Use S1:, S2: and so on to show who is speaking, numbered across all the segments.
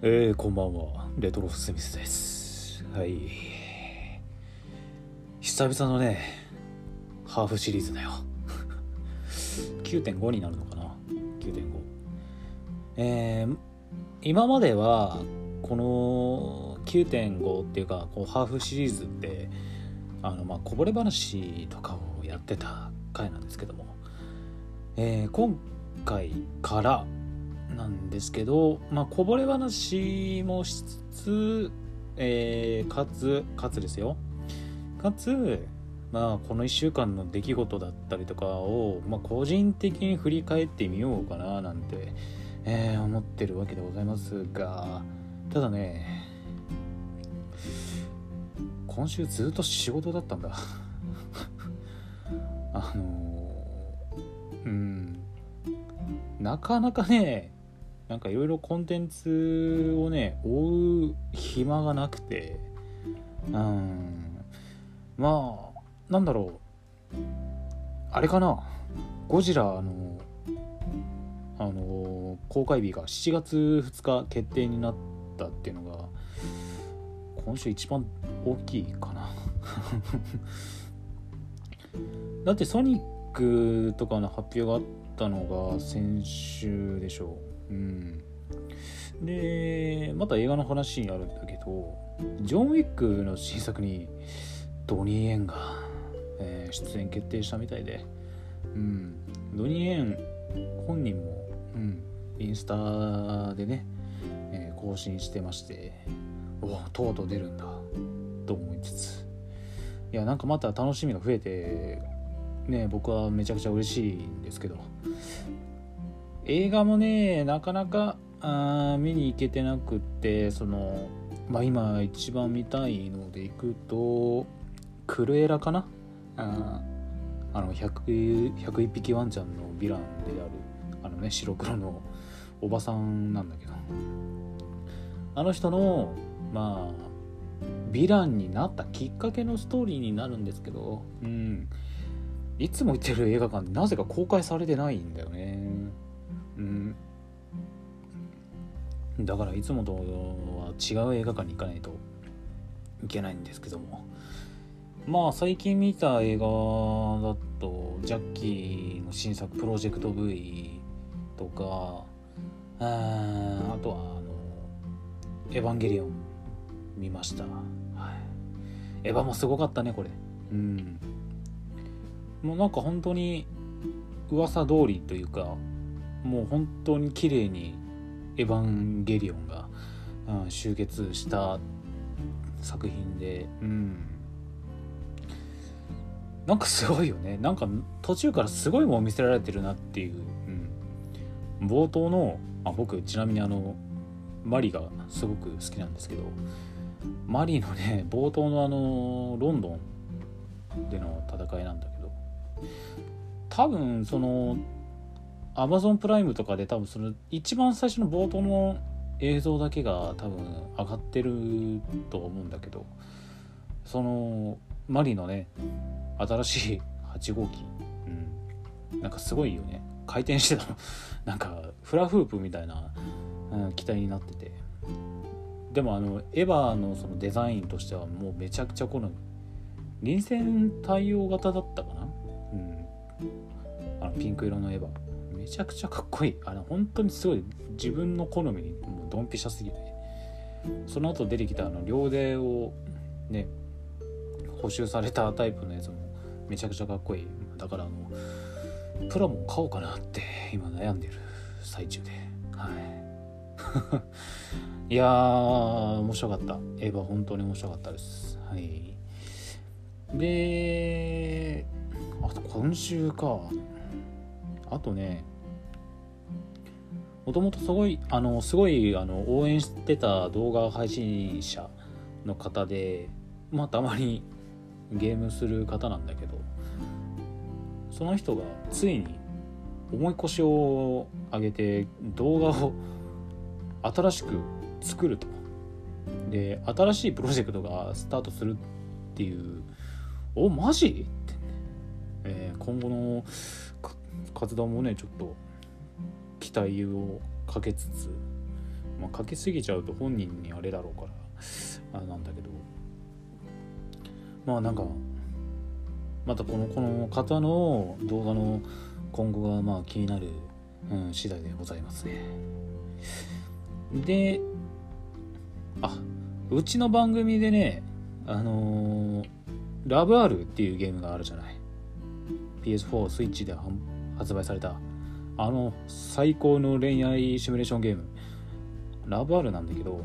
S1: えー、こんばんは。レトロスミスです。はい。久々のねハーフシリーズだよ。9.5になるのかな？9.5えー、今まではこの9.5っていうかこうハーフシリーズってあのまあこぼれ話とかをやってた回なんですけども、えー、今回からなんですけど、まあ、こぼれ話もしつつ、えー、かつ、かつですよ。かつ、まあ、この1週間の出来事だったりとかを、まあ、個人的に振り返ってみようかななんて、えー、思ってるわけでございますが、ただね、今週ずっと仕事だったんだ。あのー、うん、なかなかね、なんかいろいろコンテンツをね追う暇がなくてうん。まあなんだろう。あれかな。ゴジラのあの公開日が7月2日決定になったっていうのが今週一番大きいかな。だってソニックとかの発表があったのが先週でしょ。うでまた映画の話にあるんだけどジョン・ウィックの新作にドニー・エンが、えー、出演決定したみたいで、うん、ドニー・エン本人も、うん、インスタでね、えー、更新してましておとうとう出るんだと思いつつ。いやなんかまた楽しみが増えてね僕はめちゃくちゃ嬉しいんですけど。映画もねなかなかあ見に行けてなくってそのまあ今一番見たいのでいくとクルエラかな？ああの 100, 101匹ワンちゃんのヴィランであるあのね白黒のおばさんなんだけど。あの人のまあヴィランになったきっかけのストーリーになるんですけどうん。いつも行ってる映画館なぜか公開されてないんだよね。うん。だからいつもとは違う映画館に行かないといけないんですけども。まあ最近見た映画だとジャッキーの新作「プロジェクト V」とかああとはあの「エヴァンゲリオン」見ました、はい、エヴァもすごかったねこれ。うん。もうなんか本当に噂通りというかもう本当に綺麗に「エヴァンゲリオンが」うん、集結した作品でうん。なんかすごいよね。なんか途中からすごいもん見せられてるなっていう、うん、冒頭のあ僕ちなみにあのマリがすごく好きなんですけどマリのね冒頭のあのロンドンでの戦いなんだけど多分そのアマゾンプライムとかで多分その一番最初の冒頭の映像だけが多分上がってると思うんだけどそのマリのね新しい8号機、うん、なんかすごいよね。回転してたの。なんかフラフープみたいな、うん、機体になってて。でもあのエヴァのそのデザインとしてはもうめちゃくちゃ好み。臨戦対応型だったかな。うん。あのピンク色のエヴァ。めちゃくちゃかっこいい。あの本当にすごい自分の好みにもうドンピシャすぎて。その後出てきたあの両腕をね補修されたタイプのやつもめちゃくちゃかっこいい。だからあのプラモ買おうかなって今悩んでる。最中で。はい。いやー面白かった。エヴァ本当に面白かったです。はい。であと今週か。あとねもともとすごいあのすごいあの応援してた動画配信者の方でまあたまにゲームする方なんだけどその人がついに重い腰を上げて動画を新しく作ると。で新しいプロジェクトがスタートするっていうおマジ？って、えー、今後の活動もねちょっと期待をかけつつまあ、かけすぎちゃうと本人にあれだろうからあなんだけど。まあなんかまたこのこの方の動画の今後がまあ気になる、うん、次第でございますね。であうちの番組でねあのー、ラブ R っていうゲームがあるじゃない。PS4 スイッチで発売された。あの最高の恋愛シミュレーションゲーム。ラブ R なんだけど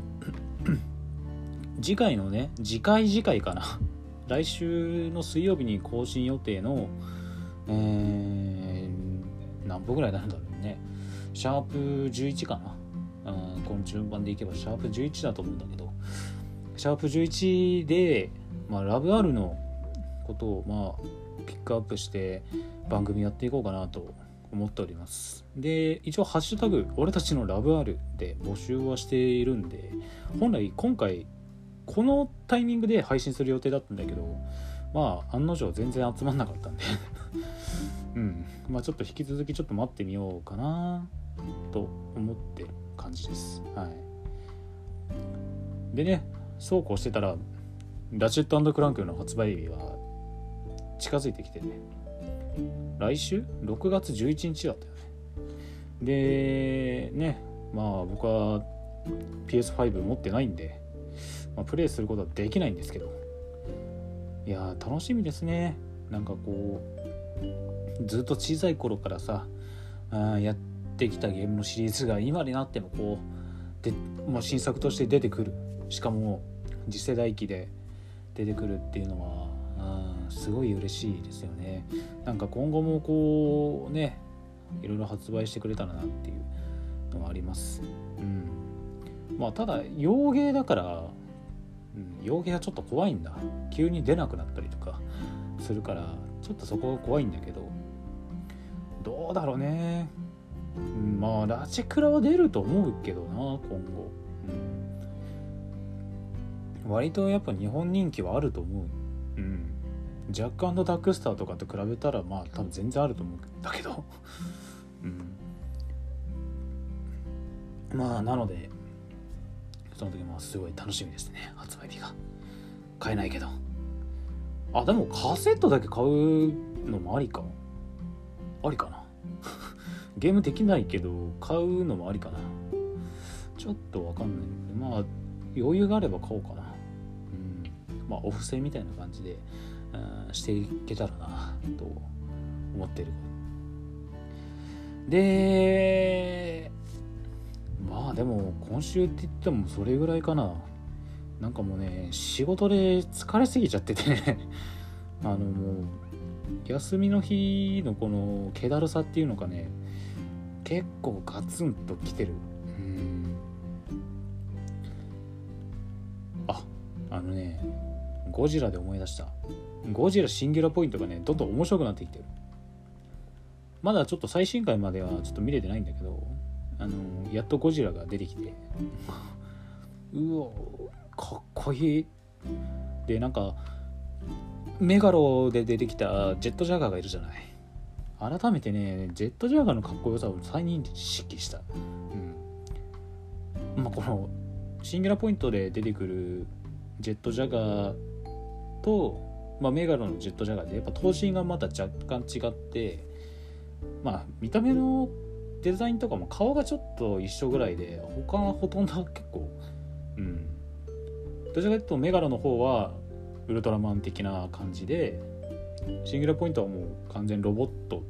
S1: 次回のね次回次回かな。来週の水曜日に更新予定のえー、何歩ぐらいなんだろうね。シャープ11かな、うん、この順番でいけばシャープ11だと思うんだけど。シャープ11で、まあ、ラブ R のことをまあピックアップして番組やっていこうかなと思っております。で一応「ハッシュタグ俺たちのラブ R」で募集はしているんで本来今回このタイミングで配信する予定だったんだけどまあ案の定全然集まんなかったんで。うん。まあちょっと引き続きちょっと待ってみようかなと思ってる感じです。はい。でねそうこうしてたらラチェットクランクの発売日は近づいてきてね。来週？6月11日だったよね。でねまあ僕は PS5 持ってないんで、まあ、プレイすることはできないんですけど。いや楽しみですね。なんかこうずっと小さい頃からさあやってきたゲームのシリーズが今になってもこうで、まあ、新作として出てくる。しかも次世代機で出てくるっていうのはすごい嬉しいですよね。なんか今後もこうねいろいろ発売してくれたらなっていうのはあります。うん。まあただ洋芸だから、うん、洋芸はちょっと怖いんだ。急に出なくなったりとかするからちょっとそこが怖いんだけどどうだろうね、うん、まあラチクラは出ると思うけどな今後、うん、割とやっぱ日本人気はあると思う。うん。ジャックダックスターとかと比べたらまあ多分全然あると思うんだけど。うん。まあなのでその時もすごい楽しみですね。発売日が。買えないけど。あでもカセットだけ買うのもありか。ありかな。ゲームできないけど買うのもありかな。ちょっとわかんないけどまあ余裕があれば買おうかな。うん。まあお布施みたいな感じで。していけたらなと思ってる。でまあでも今週って言ってもそれぐらいかな。なんかもうね仕事で疲れすぎちゃっててね。あのもう休みの日のこの気だるさっていうのかね。結構ガツンときてる。うん。ああのねゴジラで思い出した。ゴジラシンギュラポイントがねどんどん面白くなってきてる。まだちょっと最新回まではちょっと見れてないんだけどあのやっとゴジラが出てきて。うわかっこいい。でなんかメガロで出てきたジェットジャガーがいるじゃない。改めてねジェットジャガーのかっこよさを再認識した。うん。まあこのシンギュラポイントで出てくるジェットジャガーとまあ、メガロのジェットジャガーでやっぱ頭身がまた若干違ってまあ見た目のデザインとかも顔がちょっと一緒ぐらいで他はほとんど結構うん。どちらかというとメガロの方はウルトラマン的な感じでシングルポイントはもう完全ロボット。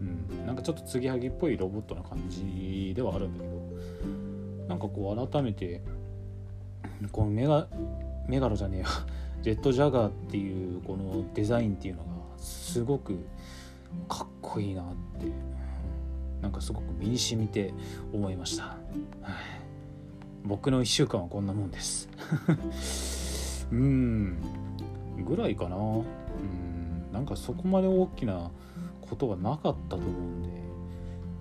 S1: うん。なんかちょっと継ぎはぎっぽいロボットな感じではあるんだけどなんかこう改めてこのメガメガロじゃねえよジェットジャガーっていうこのデザインっていうのがすごくかっこいいなってなんかすごく身に染みて思いました、僕の1週間はこんなもんです。うん。ぐらいかな。うん。なんかそこまで大きなことはなかったと思うんで。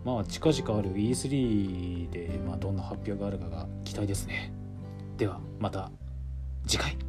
S1: まあ近々ある E3 で、まあ、どんな発表があるかが期待ですね。ではまた次回。